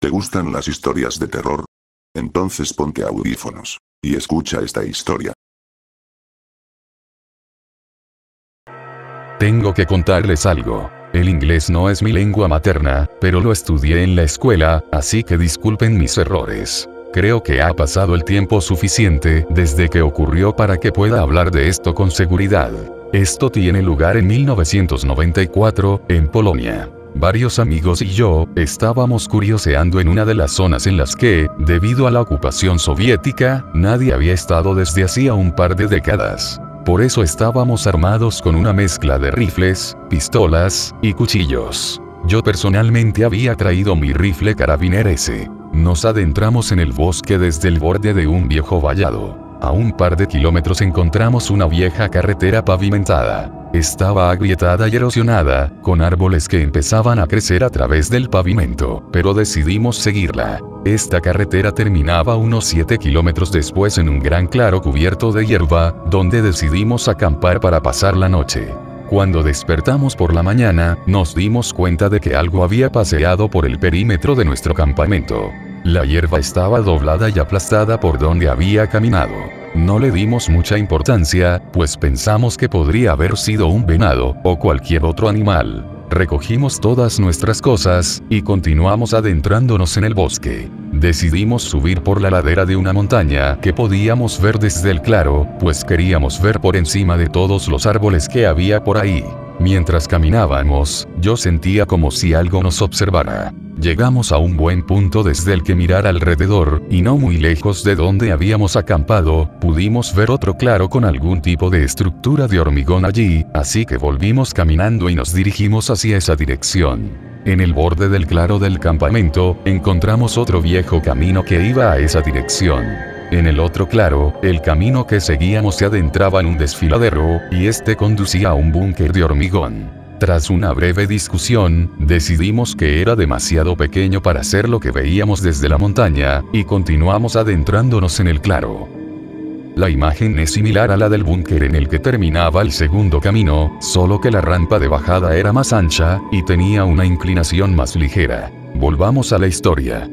¿Te gustan las historias de terror? Entonces ponte audífonos. Y escucha esta historia. Tengo que contarles algo. El inglés no es mi lengua materna, pero lo estudié en la escuela, así que disculpen mis errores. Creo que ha pasado el tiempo suficiente desde que ocurrió para que pueda hablar de esto con seguridad. Esto tiene lugar en 1994, en Polonia. Varios amigos y yo estábamos curioseando en una de las zonas en las que, debido a la ocupación soviética, nadie había estado desde hacía un par de décadas. Por eso estábamos armados con una mezcla de rifles, pistolas y cuchillos. Yo personalmente había traído mi rifle carabiner S. Nos adentramos en el bosque desde el borde de un viejo vallado. A un par de kilómetros encontramos una vieja carretera pavimentada. Estaba agrietada y erosionada, con árboles que empezaban a crecer a través del pavimento, pero decidimos seguirla. Esta carretera terminaba unos 7 kilómetros después en un gran claro cubierto de hierba, donde decidimos acampar para pasar la noche. Cuando despertamos por la mañana, nos dimos cuenta de que algo había paseado por el perímetro de nuestro campamento. La hierba estaba doblada y aplastada por donde había caminado. No le dimos mucha importancia, pues pensamos que podría haber sido un venado, o cualquier otro animal. Recogimos todas nuestras cosas, y continuamos adentrándonos en el bosque. Decidimos subir por la ladera de una montaña que podíamos ver desde el claro, pues queríamos ver por encima de todos los árboles que había por ahí. Mientras caminábamos, yo sentía como si algo nos observara. Llegamos a un buen punto desde el que mirar alrededor, y no muy lejos de donde habíamos acampado, pudimos ver otro claro con algún tipo de estructura de hormigón allí, así que volvimos caminando y nos dirigimos hacia esa dirección. En el borde del claro del campamento, encontramos otro viejo camino que iba a esa dirección. En el otro claro, el camino que seguíamos se adentraba en un desfiladero, y este conducía a un búnker de hormigón. Tras una breve discusión, decidimos que era demasiado pequeño para hacer lo que veíamos desde la montaña, y continuamos adentrándonos en el claro. La imagen es similar a la del búnker en el que terminaba el segundo camino, solo que la rampa de bajada era más ancha, y tenía una inclinación más ligera. Volvamos a la historia.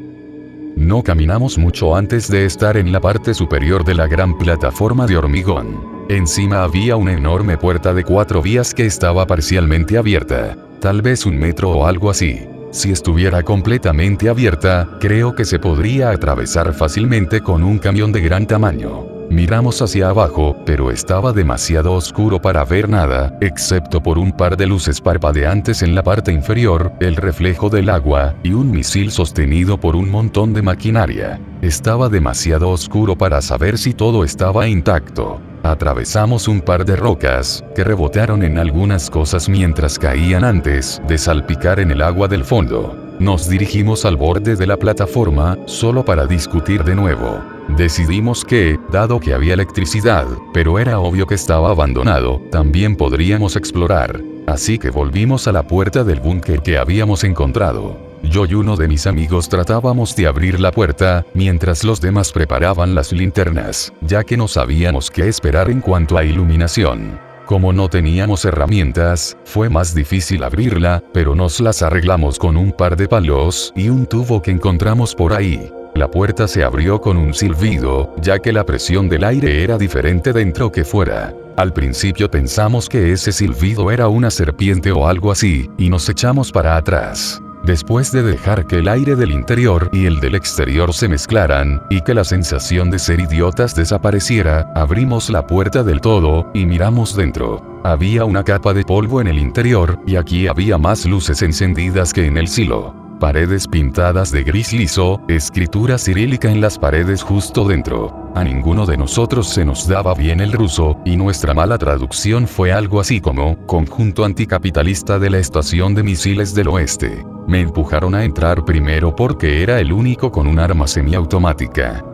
No caminamos mucho antes de estar en la parte superior de la gran plataforma de hormigón. Encima había una enorme puerta de cuatro vías que estaba parcialmente abierta. Tal vez un metro o algo así. Si estuviera completamente abierta, creo que se podría atravesar fácilmente con un camión de gran tamaño. Miramos hacia abajo, pero estaba demasiado oscuro para ver nada, excepto por un par de luces parpadeantes en la parte inferior, el reflejo del agua, y un misil sostenido por un montón de maquinaria. Estaba demasiado oscuro para saber si todo estaba intacto. Atravesamos un par de rocas, que rebotaron en algunas cosas mientras caían antes de salpicar en el agua del fondo. Nos dirigimos al borde de la plataforma, solo para discutir de nuevo. Decidimos que, dado que había electricidad, pero era obvio que estaba abandonado, también podríamos explorar. Así que volvimos a la puerta del búnker que habíamos encontrado. Yo y uno de mis amigos tratábamos de abrir la puerta, mientras los demás preparaban las linternas, ya que no sabíamos qué esperar en cuanto a iluminación. Como no teníamos herramientas, fue más difícil abrirla, pero nos las arreglamos con un par de palos y un tubo que encontramos por ahí. La puerta se abrió con un silbido, ya que la presión del aire era diferente dentro que fuera. Al principio pensamos que ese silbido era una serpiente o algo así, y nos echamos para atrás. Después de dejar que el aire del interior y el del exterior se mezclaran, y que la sensación de ser idiotas desapareciera, abrimos la puerta del todo, y miramos dentro. Había una capa de polvo en el interior, y aquí había más luces encendidas que en el silo. Paredes pintadas de gris liso, escritura cirílica en las paredes justo dentro. A ninguno de nosotros se nos daba bien el ruso, y nuestra mala traducción fue algo así como, conjunto anticapitalista de la estación de misiles del oeste. Me empujaron a entrar primero porque era el único con un arma semiautomática.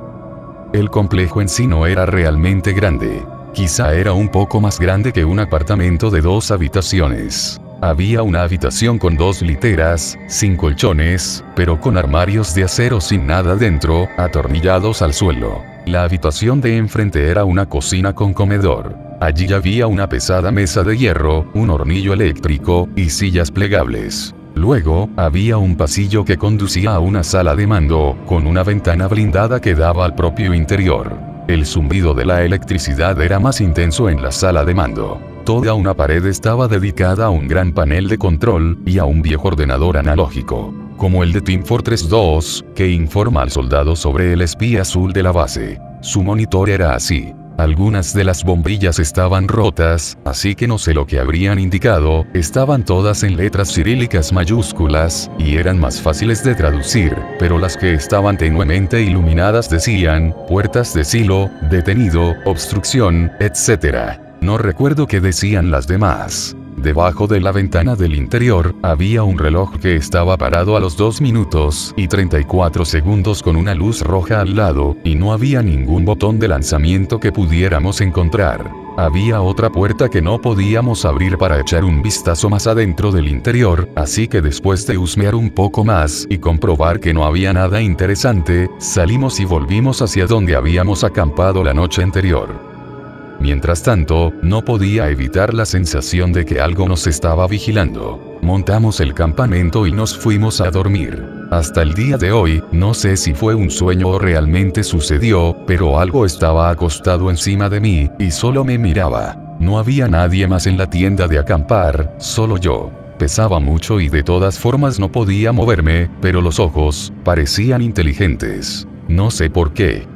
El complejo en sí no era realmente grande. Quizá era un poco más grande que un apartamento de dos habitaciones. Había una habitación con dos literas, sin colchones, pero con armarios de acero sin nada dentro, atornillados al suelo. La habitación de enfrente era una cocina con comedor. Allí había una pesada mesa de hierro, un hornillo eléctrico, y sillas plegables. Luego, había un pasillo que conducía a una sala de mando, con una ventana blindada que daba al propio interior. El zumbido de la electricidad era más intenso en la sala de mando. Toda una pared estaba dedicada a un gran panel de control, y a un viejo ordenador analógico, como el de Team Fortress 2, que informa al soldado sobre el espía azul de la base. Su monitor era así. Algunas de las bombillas estaban rotas, así que no sé lo que habrían indicado, estaban todas en letras cirílicas mayúsculas, y eran más fáciles de traducir, pero las que estaban tenuemente iluminadas decían, puertas de silo, detenido, obstrucción, etc. No recuerdo qué decían las demás. Debajo de la ventana del interior, había un reloj que estaba parado a los 2 minutos y 34 segundos con una luz roja al lado, y no había ningún botón de lanzamiento que pudiéramos encontrar. Había otra puerta que no podíamos abrir para echar un vistazo más adentro del interior, así que después de husmear un poco más y comprobar que no había nada interesante, salimos y volvimos hacia donde habíamos acampado la noche anterior. Mientras tanto, no podía evitar la sensación de que algo nos estaba vigilando. Montamos el campamento y nos fuimos a dormir. Hasta el día de hoy, no sé si fue un sueño o realmente sucedió, pero algo estaba acostado encima de mí, y solo me miraba. No había nadie más en la tienda de acampar, solo yo. Pesaba mucho y de todas formas no podía moverme, pero los ojos, parecían inteligentes. No sé por qué.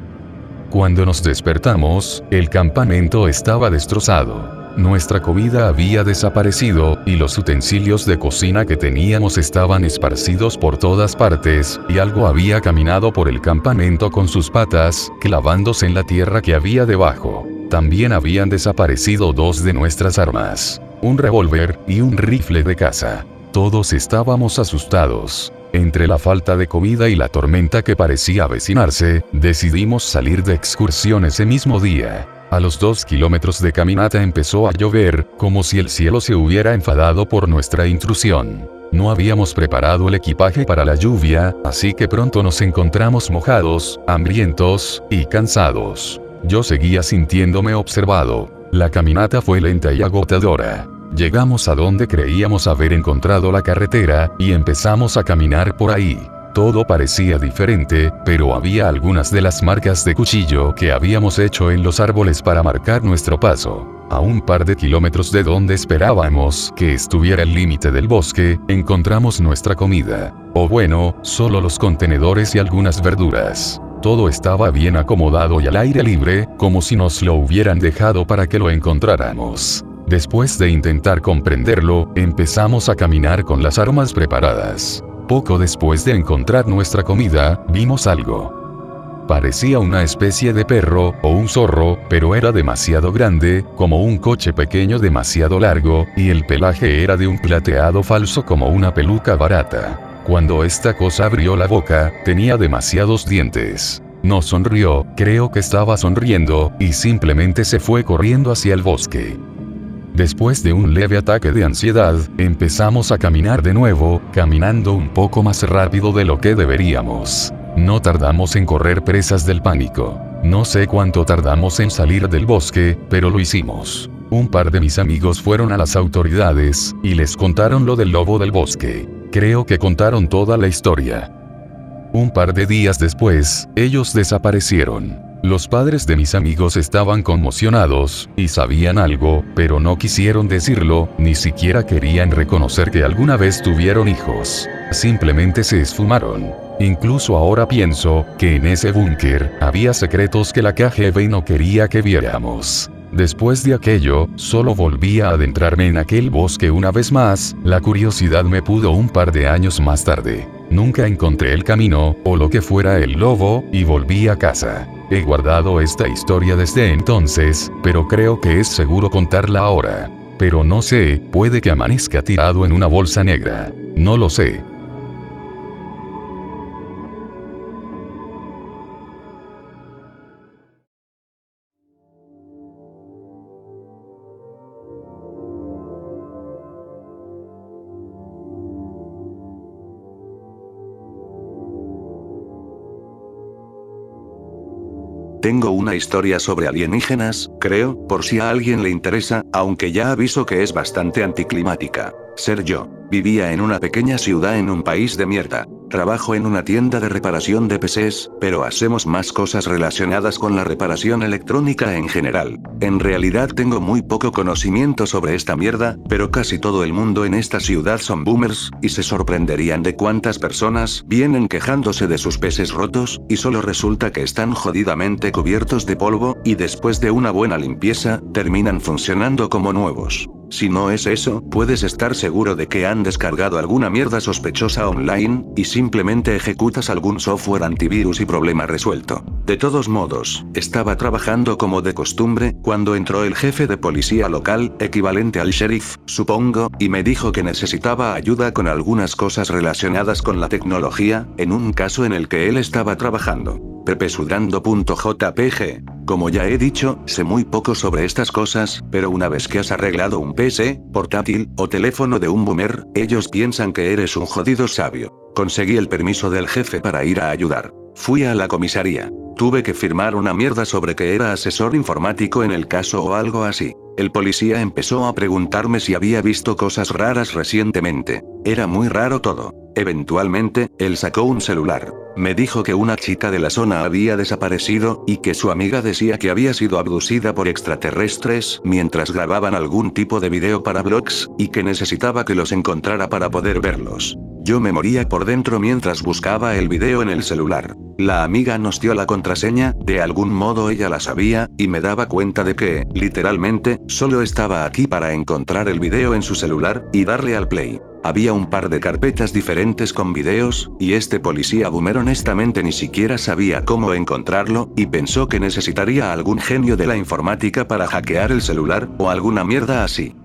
Cuando nos despertamos, el campamento estaba destrozado. Nuestra comida había desaparecido, y los utensilios de cocina que teníamos estaban esparcidos por todas partes, y algo había caminado por el campamento con sus patas, clavándose en la tierra que había debajo. También habían desaparecido dos de nuestras armas, un revólver y un rifle de caza. Todos estábamos asustados. Entre la falta de comida y la tormenta que parecía avecinarse, decidimos salir de excursión ese mismo día. A los dos kilómetros de caminata empezó a llover, como si el cielo se hubiera enfadado por nuestra intrusión. No habíamos preparado el equipaje para la lluvia, así que pronto nos encontramos mojados, hambrientos y cansados. Yo seguía sintiéndome observado. La caminata fue lenta y agotadora. Llegamos a donde creíamos haber encontrado la carretera, y empezamos a caminar por ahí. Todo parecía diferente, pero había algunas de las marcas de cuchillo que habíamos hecho en los árboles para marcar nuestro paso. A un par de kilómetros de donde esperábamos que estuviera el límite del bosque, encontramos nuestra comida. O bueno, solo los contenedores y algunas verduras. Todo estaba bien acomodado y al aire libre, como si nos lo hubieran dejado para que lo encontráramos. Después de intentar comprenderlo, empezamos a caminar con las armas preparadas. Poco después de encontrar nuestra comida, vimos algo. Parecía una especie de perro, o un zorro, pero era demasiado grande, como un coche pequeño demasiado largo, y el pelaje era de un plateado falso como una peluca barata. Cuando esta cosa abrió la boca, tenía demasiados dientes. No sonrió, creo que estaba sonriendo, y simplemente se fue corriendo hacia el bosque. Después de un leve ataque de ansiedad, empezamos a caminar de nuevo, caminando un poco más rápido de lo que deberíamos. No tardamos en correr presas del pánico. No sé cuánto tardamos en salir del bosque, pero lo hicimos. Un par de mis amigos fueron a las autoridades, y les contaron lo del lobo del bosque. Creo que contaron toda la historia. Un par de días después, ellos desaparecieron. Los padres de mis amigos estaban conmocionados, y sabían algo, pero no quisieron decirlo, ni siquiera querían reconocer que alguna vez tuvieron hijos. Simplemente se esfumaron. Incluso ahora pienso, que en ese búnker, había secretos que la KGB no quería que viéramos. Después de aquello, solo volví a adentrarme en aquel bosque una vez más, la curiosidad me pudo un par de años más tarde. Nunca encontré el camino, o lo que fuera el lobo, y volví a casa. He guardado esta historia desde entonces, pero creo que es seguro contarla ahora. Pero no sé, puede que amanezca tirado en una bolsa negra. No lo sé. Tengo una historia sobre alienígenas, creo, por si a alguien le interesa, aunque ya aviso que es bastante anticlimática. Ser yo. Vivía en una pequeña ciudad en un país de mierda. Trabajo en una tienda de reparación de PCs, pero hacemos más cosas relacionadas con la reparación electrónica en general. En realidad tengo muy poco conocimiento sobre esta mierda, pero casi todo el mundo en esta ciudad son boomers, y se sorprenderían de cuántas personas vienen quejándose de sus PCs rotos, y solo resulta que están jodidamente cubiertos de polvo, y después de una buena limpieza, terminan funcionando como nuevos. Si no es eso, puedes estar seguro de que han descargado alguna mierda sospechosa online, y simplemente ejecutas algún software antivirus y problema resuelto. De todos modos, estaba trabajando como de costumbre, cuando entró el jefe de policía local, equivalente al sheriff, supongo, y me dijo que necesitaba ayuda con algunas cosas relacionadas con la tecnología, en un caso en el que él estaba trabajando. pepesudando.jpg. Como ya he dicho, sé muy poco sobre estas cosas, pero una vez que has arreglado un PC, portátil, o teléfono de un boomer, ellos piensan que eres un jodido sabio. Conseguí el permiso del jefe para ir a ayudar. Fui a la comisaría. Tuve que firmar una mierda sobre que era asesor informático en el caso o algo así. El policía empezó a preguntarme si había visto cosas raras recientemente. Era muy raro todo. Eventualmente, él sacó un celular. Me dijo que una chica de la zona había desaparecido, y que su amiga decía que había sido abducida por extraterrestres mientras grababan algún tipo de video para blogs, y que necesitaba que los encontrara para poder verlos. Yo me moría por dentro mientras buscaba el video en el celular. La amiga nos dio la contraseña, de algún modo ella la sabía, y me daba cuenta de que, literalmente, solo estaba aquí para encontrar el video en su celular, y darle al play. Había un par de carpetas diferentes con videos, y este policía boomer honestamente ni siquiera sabía cómo encontrarlo, y pensó que necesitaría algún genio de la informática para hackear el celular, o alguna mierda así.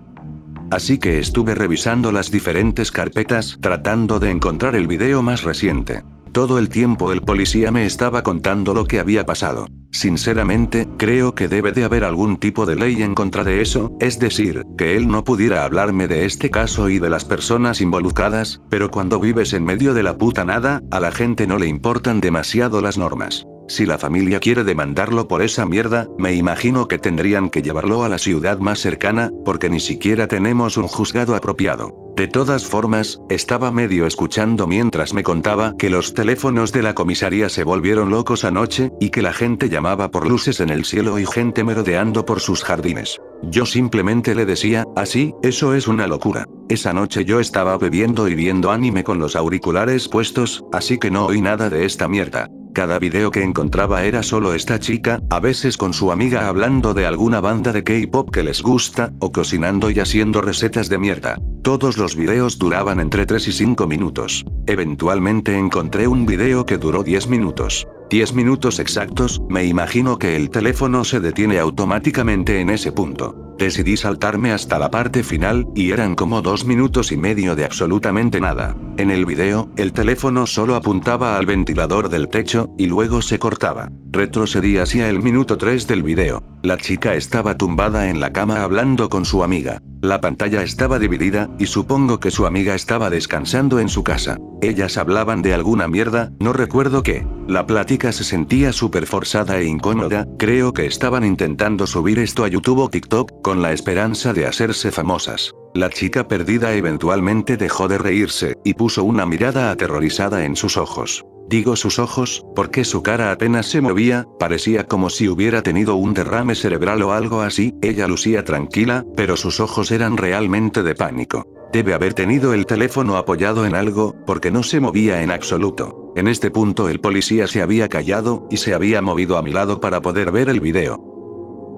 Así que estuve revisando las diferentes carpetas, tratando de encontrar el video más reciente. Todo el tiempo el policía me estaba contando lo que había pasado. Sinceramente, creo que debe de haber algún tipo de ley en contra de eso, es decir, que él no pudiera hablarme de este caso y de las personas involucradas, pero cuando vives en medio de la puta nada, a la gente no le importan demasiado las normas. Si la familia quiere demandarlo por esa mierda, me imagino que tendrían que llevarlo a la ciudad más cercana, porque ni siquiera tenemos un juzgado apropiado. De todas formas, estaba medio escuchando mientras me contaba que los teléfonos de la comisaría se volvieron locos anoche, y que la gente llamaba por luces en el cielo y gente merodeando por sus jardines. Yo simplemente le decía, así, eso es una locura. Esa noche yo estaba bebiendo y viendo anime con los auriculares puestos, así que no oí nada de esta mierda. Cada video que encontraba era solo esta chica, a veces con su amiga hablando de alguna banda de K-pop que les gusta, o cocinando y haciendo recetas de mierda. Todos los videos duraban entre 3 y 5 minutos. Eventualmente encontré un video que duró 10 minutos. 10 minutos exactos, me imagino que el teléfono se detiene automáticamente en ese punto. Decidí saltarme hasta la parte final, y eran como dos minutos y medio de absolutamente nada. En el video, el teléfono solo apuntaba al ventilador del techo, y luego se cortaba. Retrocedí hacia el minuto 3 del video. La chica estaba tumbada en la cama hablando con su amiga. La pantalla estaba dividida, y supongo que su amiga estaba descansando en su casa. Ellas hablaban de alguna mierda, no recuerdo qué. La plática se sentía súper forzada e incómoda, creo que estaban intentando subir esto a YouTube o TikTok, con la esperanza de hacerse famosas. La chica perdida eventualmente dejó de reírse, y puso una mirada aterrorizada en sus ojos. Digo sus ojos, porque su cara apenas se movía, parecía como si hubiera tenido un derrame cerebral o algo así, ella lucía tranquila, pero sus ojos eran realmente de pánico. Debe haber tenido el teléfono apoyado en algo, porque no se movía en absoluto. En este punto el policía se había callado, y se había movido a mi lado para poder ver el video.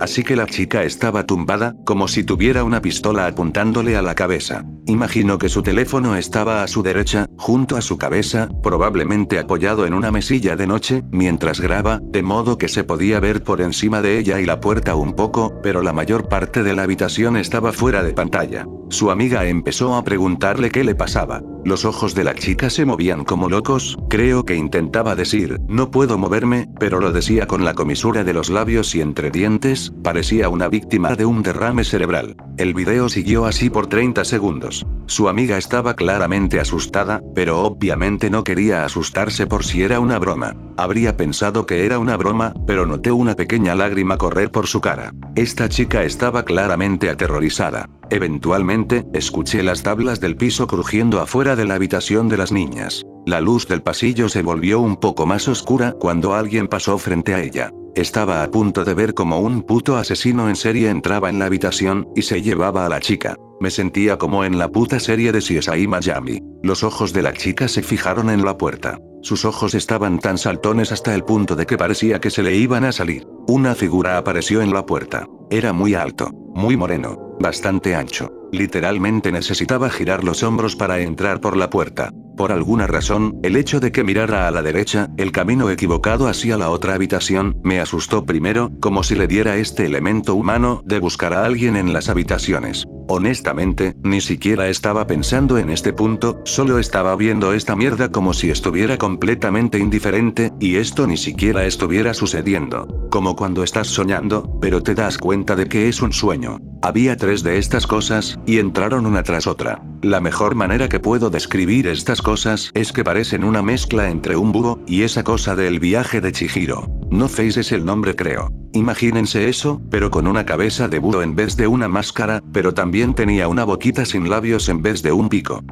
Así que la chica estaba tumbada, como si tuviera una pistola apuntándole a la cabeza. Imagino que su teléfono estaba a su derecha, junto a su cabeza, probablemente apoyado en una mesilla de noche, mientras graba, de modo que se podía ver por encima de ella y la puerta un poco, pero la mayor parte de la habitación estaba fuera de pantalla. Su amiga empezó a preguntarle qué le pasaba. Los ojos de la chica se movían como locos, creo que intentaba decir, no puedo moverme, pero lo decía con la comisura de los labios y entre dientes, parecía una víctima de un derrame cerebral. El video siguió así por 30 segundos. Su amiga estaba claramente asustada, pero obviamente no quería asustarse por si era una broma. Habría pensado que era una broma, pero noté una pequeña lágrima correr por su cara. Esta chica estaba claramente aterrorizada. Eventualmente, escuché las tablas del piso crujiendo afuera de la habitación de las niñas. La luz del pasillo se volvió un poco más oscura cuando alguien pasó frente a ella. Estaba a punto de ver como un puto asesino en serie entraba en la habitación, y se llevaba a la chica. Me sentía como en la puta serie de CSI Miami. Los ojos de la chica se fijaron en la puerta. Sus ojos estaban tan saltones hasta el punto de que parecía que se le iban a salir. Una figura apareció en la puerta. Era muy alto, muy moreno, bastante ancho. Literalmente necesitaba girar los hombros para entrar por la puerta. Por alguna razón, el hecho de que mirara a la derecha, el camino equivocado hacia la otra habitación, me asustó primero, como si le diera este elemento humano de buscar a alguien en las habitaciones. Honestamente, ni siquiera estaba pensando en este punto, solo estaba viendo esta mierda como si estuviera completamente indiferente, y esto ni siquiera estuviera sucediendo. Como cuando estás soñando, pero te das cuenta de que es un sueño. Había tres de estas cosas, y entraron una tras otra. La mejor manera que puedo describir estas cosas es que parecen una mezcla entre un búho y esa cosa del viaje de Chihiro. No Face es el nombre creo. Imagínense eso, pero con una cabeza de búho en vez de una máscara, pero también tenía una boquita sin labios en vez de un pico.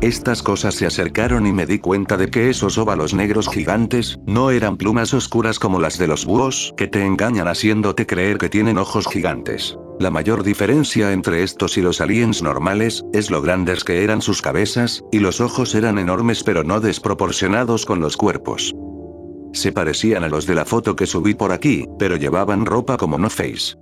Estas cosas se acercaron y me di cuenta de que esos óvalos negros gigantes, no eran plumas oscuras como las de los búhos, que te engañan haciéndote creer que tienen ojos gigantes. La mayor diferencia entre estos y los aliens normales, es lo grandes que eran sus cabezas, y los ojos eran enormes pero no desproporcionados con los cuerpos. Se parecían a los de la foto que subí por aquí, pero llevaban ropa como No Face.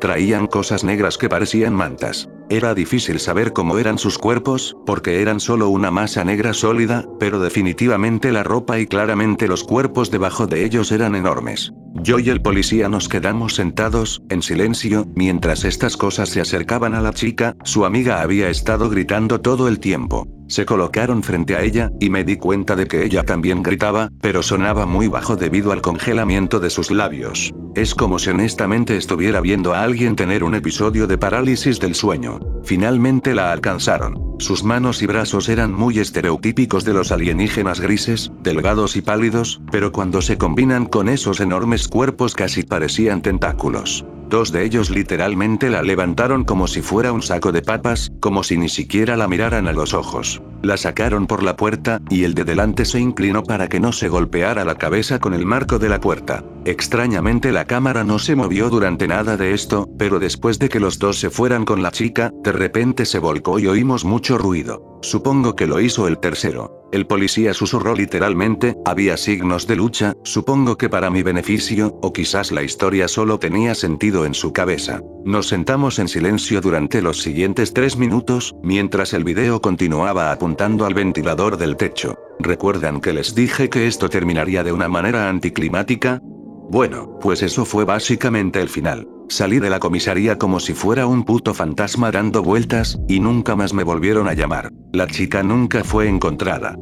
Traían cosas negras que parecían mantas. Era difícil saber cómo eran sus cuerpos, porque eran solo una masa negra sólida, pero definitivamente la ropa y claramente los cuerpos debajo de ellos eran enormes. Yo y el policía nos quedamos sentados, en silencio, mientras estas cosas se acercaban a la chica, su amiga había estado gritando todo el tiempo. Se colocaron frente a ella, y me di cuenta de que ella también gritaba, pero sonaba muy bajo debido al congelamiento de sus labios. Es como si honestamente estuviera viendo a alguien tener un episodio de parálisis del sueño. Finalmente la alcanzaron. Sus manos y brazos eran muy estereotípicos de los alienígenas grises, delgados y pálidos, pero cuando se combinan con esos enormes cuerpos casi parecían tentáculos. Dos de ellos literalmente la levantaron como si fuera un saco de papas, como si ni siquiera la miraran a los ojos. La sacaron por la puerta, y el de delante se inclinó para que no se golpeara la cabeza con el marco de la puerta. Extrañamente la cámara no se movió durante nada de esto, pero después de que los dos se fueran con la chica, de repente se volcó y oímos mucho ruido. Supongo que lo hizo el tercero. El policía susurró literalmente, había signos de lucha, supongo que para mi beneficio, o quizás la historia solo tenía sentido en su cabeza. Nos sentamos en silencio durante los siguientes tres minutos, mientras el video continuaba apuntando al ventilador del techo. ¿Recuerdan que les dije que esto terminaría de una manera anticlimática? Bueno, pues eso fue básicamente el final. Salí de la comisaría como si fuera un puto fantasma dando vueltas, y nunca más me volvieron a llamar. La chica nunca fue encontrada.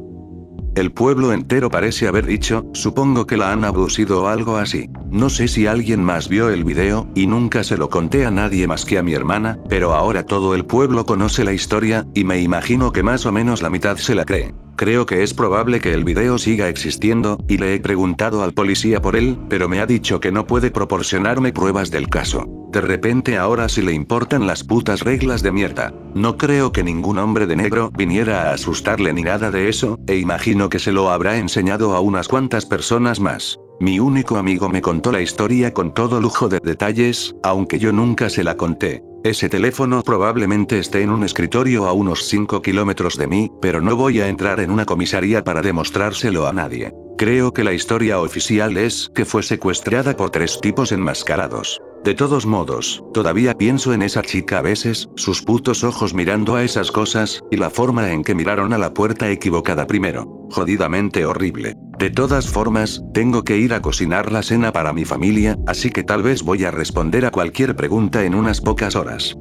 El pueblo entero parece haber dicho, supongo que la han abducido o algo así. No sé si alguien más vio el video, y nunca se lo conté a nadie más que a mi hermana, pero ahora todo el pueblo conoce la historia, y me imagino que más o menos la mitad se la cree. Creo que es probable que el video siga existiendo, y le he preguntado al policía por él, pero me ha dicho que no puede proporcionarme pruebas del caso. De repente ahora sí le importan las putas reglas de mierda. No creo que ningún hombre de negro viniera a asustarle ni nada de eso, e imagino que se lo habrá enseñado a unas cuantas personas más. Mi único amigo me contó la historia con todo lujo de detalles, aunque yo nunca se la conté. Ese teléfono probablemente esté en un escritorio a unos 5 kilómetros de mí, pero no voy a entrar en una comisaría para demostrárselo a nadie. Creo que la historia oficial es que fue secuestrada por tres tipos enmascarados. De todos modos, todavía pienso en esa chica a veces, sus putos ojos mirando a esas cosas, y la forma en que miraron a la puerta equivocada primero. Jodidamente horrible. De todas formas, tengo que ir a cocinar la cena para mi familia, así que tal vez voy a responder a cualquier pregunta en unas pocas horas.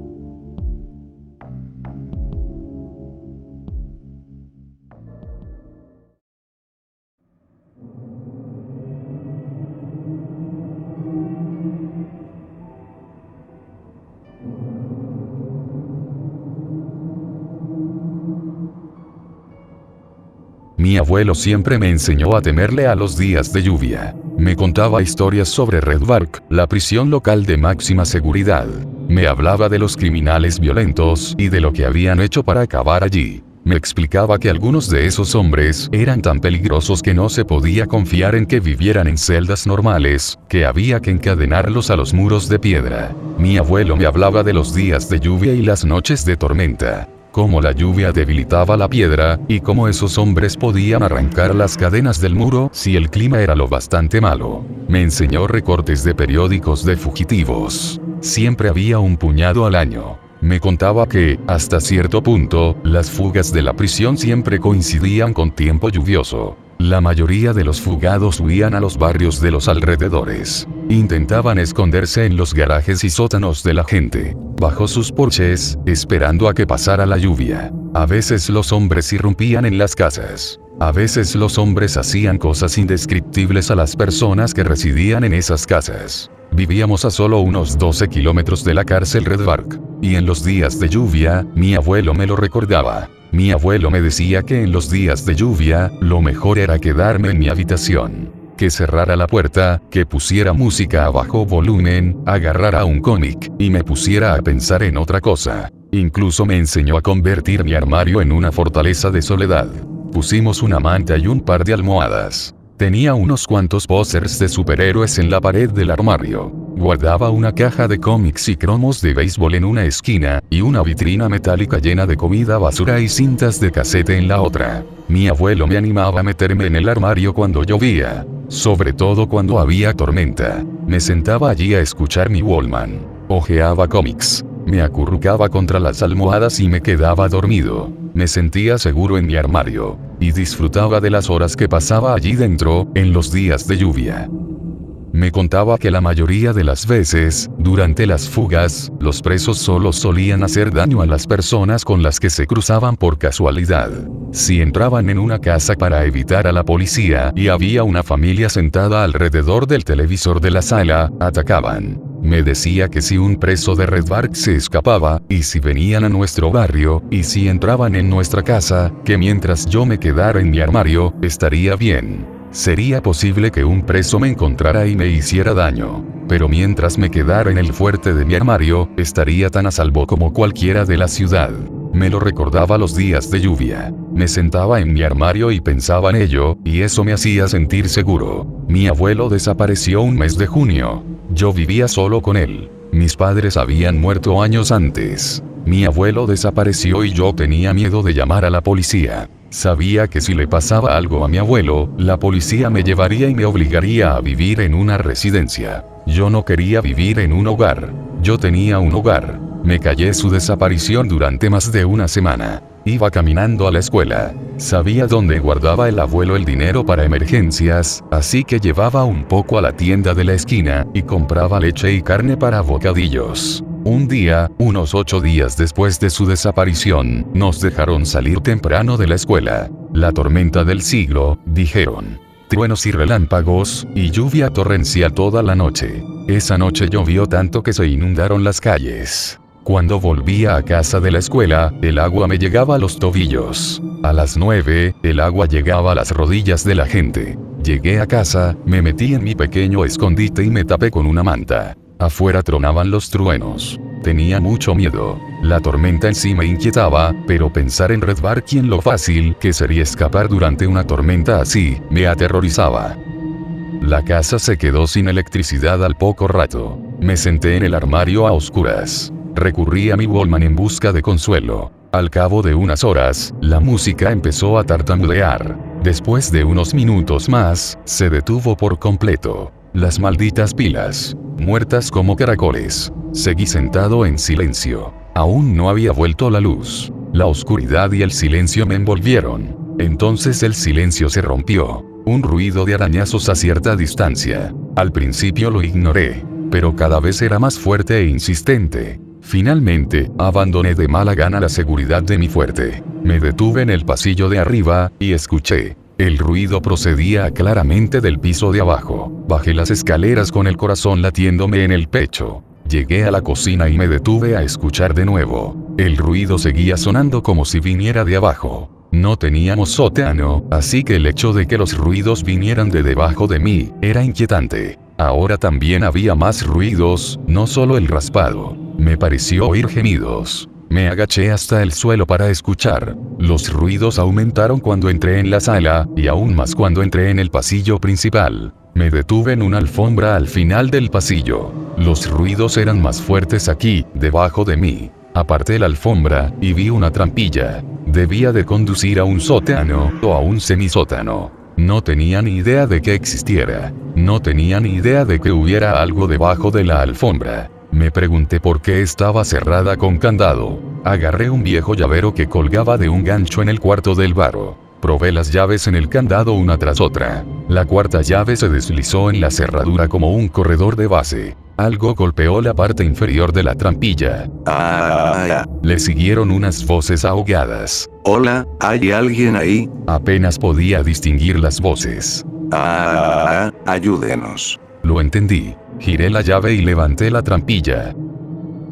Mi abuelo siempre me enseñó a temerle a los días de lluvia. Me contaba historias sobre Red Bark, la prisión local de máxima seguridad. Me hablaba de los criminales violentos y de lo que habían hecho para acabar allí. Me explicaba que algunos de esos hombres eran tan peligrosos que no se podía confiar en que vivieran en celdas normales, que había que encadenarlos a los muros de piedra. Mi abuelo me hablaba de los días de lluvia y las noches de tormenta cómo la lluvia debilitaba la piedra, y cómo esos hombres podían arrancar las cadenas del muro si el clima era lo bastante malo. Me enseñó recortes de periódicos de fugitivos. Siempre había un puñado al año. Me contaba que, hasta cierto punto, las fugas de la prisión siempre coincidían con tiempo lluvioso. La mayoría de los fugados huían a los barrios de los alrededores. Intentaban esconderse en los garajes y sótanos de la gente, bajo sus porches, esperando a que pasara la lluvia. A veces los hombres irrumpían en las casas. A veces los hombres hacían cosas indescriptibles a las personas que residían en esas casas. Vivíamos a solo unos 12 kilómetros de la cárcel Red Bark, y en los días de lluvia, mi abuelo me lo recordaba. Mi abuelo me decía que en los días de lluvia, lo mejor era quedarme en mi habitación. Que cerrara la puerta, que pusiera música a bajo volumen, agarrara un cómic, y me pusiera a pensar en otra cosa. Incluso me enseñó a convertir mi armario en una fortaleza de soledad. Pusimos una manta y un par de almohadas. Tenía unos cuantos pósters de superhéroes en la pared del armario. Guardaba una caja de cómics y cromos de béisbol en una esquina, y una vitrina metálica llena de comida basura y cintas de casete en la otra. Mi abuelo me animaba a meterme en el armario cuando llovía. Sobre todo cuando había tormenta. Me sentaba allí a escuchar mi Wallman. Ojeaba cómics. Me acurrucaba contra las almohadas y me quedaba dormido. Me sentía seguro en mi armario y disfrutaba de las horas que pasaba allí dentro, en los días de lluvia. Me contaba que la mayoría de las veces, durante las fugas, los presos solo solían hacer daño a las personas con las que se cruzaban por casualidad. Si entraban en una casa para evitar a la policía y había una familia sentada alrededor del televisor de la sala, atacaban. Me decía que si un preso de Red Bark se escapaba, y si venían a nuestro barrio, y si entraban en nuestra casa, que mientras yo me quedara en mi armario, estaría bien. Sería posible que un preso me encontrara y me hiciera daño. Pero mientras me quedara en el fuerte de mi armario, estaría tan a salvo como cualquiera de la ciudad. Me lo recordaba los días de lluvia. Me sentaba en mi armario y pensaba en ello, y eso me hacía sentir seguro. Mi abuelo desapareció un mes de junio. Yo vivía solo con él. Mis padres habían muerto años antes. Mi abuelo desapareció y yo tenía miedo de llamar a la policía. Sabía que si le pasaba algo a mi abuelo, la policía me llevaría y me obligaría a vivir en una residencia. Yo no quería vivir en un hogar. Yo tenía un hogar. Me callé su desaparición durante más de una semana. Iba caminando a la escuela. Sabía dónde guardaba el abuelo el dinero para emergencias, así que llevaba un poco a la tienda de la esquina y compraba leche y carne para bocadillos. Un día, unos ocho días después de su desaparición, nos dejaron salir temprano de la escuela. La tormenta del siglo, dijeron. Truenos y relámpagos, y lluvia torrencial toda la noche. Esa noche llovió tanto que se inundaron las calles. Cuando volvía a casa de la escuela, el agua me llegaba a los tobillos. A las 9, el agua llegaba a las rodillas de la gente. Llegué a casa, me metí en mi pequeño escondite y me tapé con una manta. Afuera tronaban los truenos. Tenía mucho miedo. La tormenta en sí me inquietaba, pero pensar en Red Bark y en lo fácil que sería escapar durante una tormenta así, me aterrorizaba. La casa se quedó sin electricidad al poco rato. Me senté en el armario a oscuras. Recurrí a mi Wallman en busca de consuelo. Al cabo de unas horas, la música empezó a tartamudear. Después de unos minutos más, se detuvo por completo. Las malditas pilas. Muertas como caracoles. Seguí sentado en silencio. Aún no había vuelto la luz. La oscuridad y el silencio me envolvieron. Entonces el silencio se rompió. Un ruido de arañazos a cierta distancia. Al principio lo ignoré, pero cada vez era más fuerte e insistente. Finalmente, abandoné de mala gana la seguridad de mi fuerte. Me detuve en el pasillo de arriba, y escuché. El ruido procedía claramente del piso de abajo. Bajé las escaleras con el corazón latiéndome en el pecho. Llegué a la cocina y me detuve a escuchar de nuevo. El ruido seguía sonando como si viniera de abajo. No teníamos sótano, así que el hecho de que los ruidos vinieran de debajo de mí, era inquietante. Ahora también había más ruidos, no solo el raspado. Me pareció oír gemidos. Me agaché hasta el suelo para escuchar. Los ruidos aumentaron cuando entré en la sala, y aún más cuando entré en el pasillo principal. Me detuve en una alfombra al final del pasillo. Los ruidos eran más fuertes aquí, debajo de mí. Aparté la alfombra, y vi una trampilla. Debía de conducir a un sótano, o a un semisótano. No tenía ni idea de que existiera. No tenía ni idea de que hubiera algo debajo de la alfombra. Me pregunté por qué estaba cerrada con candado. Agarré un viejo llavero que colgaba de un gancho en el cuarto del barro. Probé las llaves en el candado una tras otra. La cuarta llave se deslizó en la cerradura como un corredor de base. Algo golpeó la parte inferior de la trampilla. Ah, Le siguieron unas voces ahogadas. hola, ¿hay alguien ahí? Apenas podía distinguir las voces. Ah, ayúdenos. Lo entendí. Giré la llave y levanté la trampilla.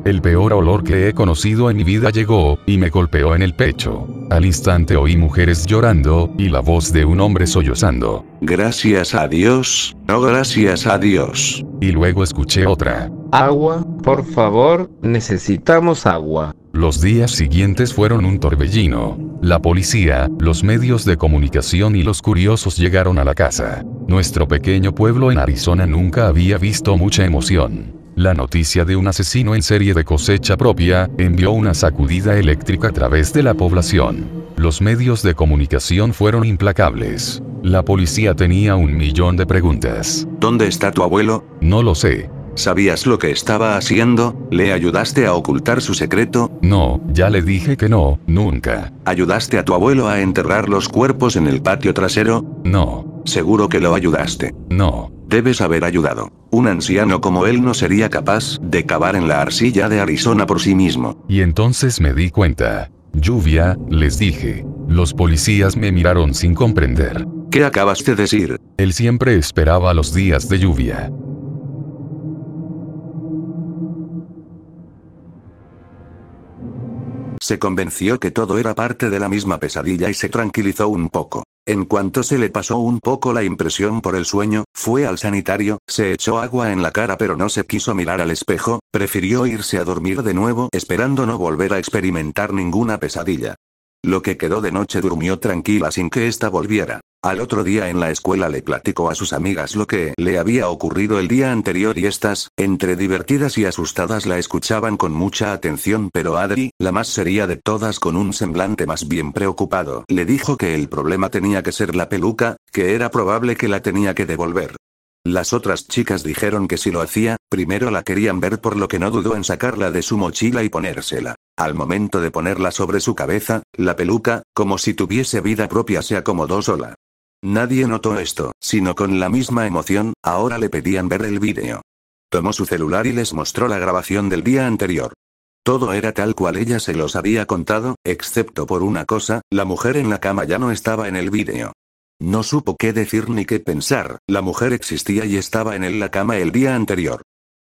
El peor olor que he conocido en mi vida llegó, y me golpeó en el pecho. Al instante oí mujeres llorando, y la voz de un hombre sollozando. Gracias a Dios, no gracias a Dios. Y luego escuché otra. Agua, por favor, necesitamos agua. Los días siguientes fueron un torbellino. La policía, los medios de comunicación y los curiosos llegaron a la casa. Nuestro pequeño pueblo en Arizona nunca había visto mucha emoción. La noticia de un asesino en serie de cosecha propia envió una sacudida eléctrica a través de la población. Los medios de comunicación fueron implacables. La policía tenía un millón de preguntas. ¿Dónde está tu abuelo? No lo sé. ¿Sabías lo que estaba haciendo? ¿Le ayudaste a ocultar su secreto? No, ya le dije que no, nunca. ¿Ayudaste a tu abuelo a enterrar los cuerpos en el patio trasero? No, Seguro que lo ayudaste. no. Debes haber ayudado. Un anciano como él no sería capaz de cavar en la arcilla de Arizona por sí mismo. Y entonces me di cuenta. Lluvia, les dije. Los policías me miraron sin comprender. ¿Qué acabas de decir? Él siempre esperaba los días de lluvia. Se convenció que todo era parte de la misma pesadilla y se tranquilizó un poco. En cuanto se le pasó un poco la impresión por el sueño, fue al sanitario, se echó agua en la cara pero no se quiso mirar al espejo, prefirió irse a dormir de nuevo esperando no volver a experimentar ninguna pesadilla. Lo que quedó de noche durmió tranquila sin que ésta volviera. Al otro día en la escuela le platicó a sus amigas lo que le había ocurrido el día anterior y estas, entre divertidas y asustadas, la escuchaban con mucha atención, pero Adri, la más seria de todas con un semblante más bien preocupado, le dijo que el problema tenía que ser la peluca, que era probable que la tenía que devolver. Las otras chicas dijeron que si lo hacía, primero la querían ver por lo que no dudó en sacarla de su mochila y ponérsela. Al momento de ponerla sobre su cabeza, la peluca, como si tuviese vida propia, se acomodó sola. Nadie notó esto, sino con la misma emoción, ahora le pedían ver el vídeo. Tomó su celular y les mostró la grabación del día anterior. Todo era tal cual ella se los había contado, excepto por una cosa, la mujer en la cama ya no estaba en el vídeo. No supo qué decir ni qué pensar, la mujer existía y estaba en él la cama el día anterior.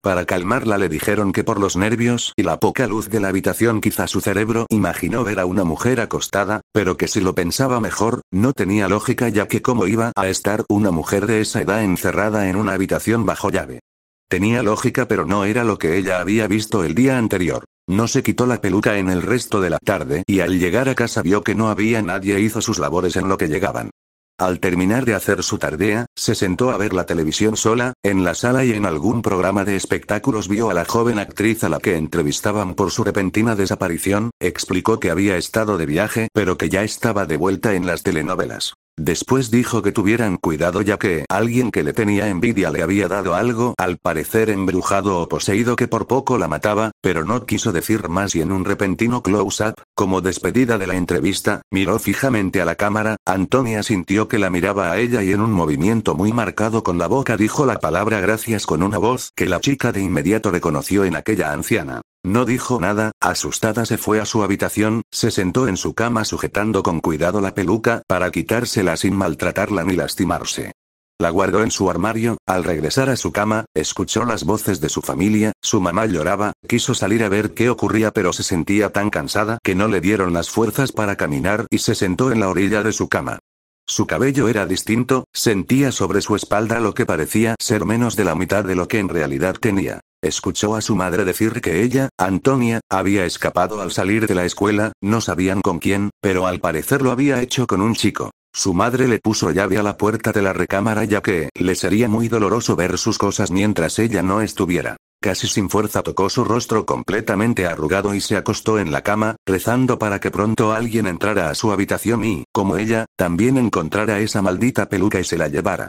Para calmarla le dijeron que por los nervios y la poca luz de la habitación quizá su cerebro imaginó ver a una mujer acostada, pero que si lo pensaba mejor, no tenía lógica ya que cómo iba a estar una mujer de esa edad encerrada en una habitación bajo llave. Tenía lógica pero no era lo que ella había visto el día anterior. No se quitó la peluca en el resto de la tarde y al llegar a casa vio que no había nadie hizo sus labores en lo que llegaban. Al terminar de hacer su tardea, se sentó a ver la televisión sola, en la sala y en algún programa de espectáculos vio a la joven actriz a la que entrevistaban por su repentina desaparición, explicó que había estado de viaje pero que ya estaba de vuelta en las telenovelas. Después dijo que tuvieran cuidado ya que alguien que le tenía envidia le había dado algo, al parecer embrujado o poseído que por poco la mataba, pero no quiso decir más y en un repentino close-up, como despedida de la entrevista, miró fijamente a la cámara, Antonia sintió que la miraba a ella y en un movimiento muy marcado con la boca dijo la palabra gracias con una voz que la chica de inmediato reconoció en aquella anciana. No dijo nada, asustada se fue a su habitación, se sentó en su cama sujetando con cuidado la peluca para quitársela sin maltratarla ni lastimarse. La guardó en su armario, al regresar a su cama, escuchó las voces de su familia, su mamá lloraba, quiso salir a ver qué ocurría pero se sentía tan cansada que no le dieron las fuerzas para caminar y se sentó en la orilla de su cama. Su cabello era distinto, sentía sobre su espalda lo que parecía ser menos de la mitad de lo que en realidad tenía. Escuchó a su madre decir que ella, Antonia, había escapado al salir de la escuela, no sabían con quién, pero al parecer lo había hecho con un chico. Su madre le puso llave a la puerta de la recámara ya que le sería muy doloroso ver sus cosas mientras ella no estuviera. Casi sin fuerza tocó su rostro completamente arrugado y se acostó en la cama, rezando para que pronto alguien entrara a su habitación y, como ella, también encontrara esa maldita peluca y se la llevara.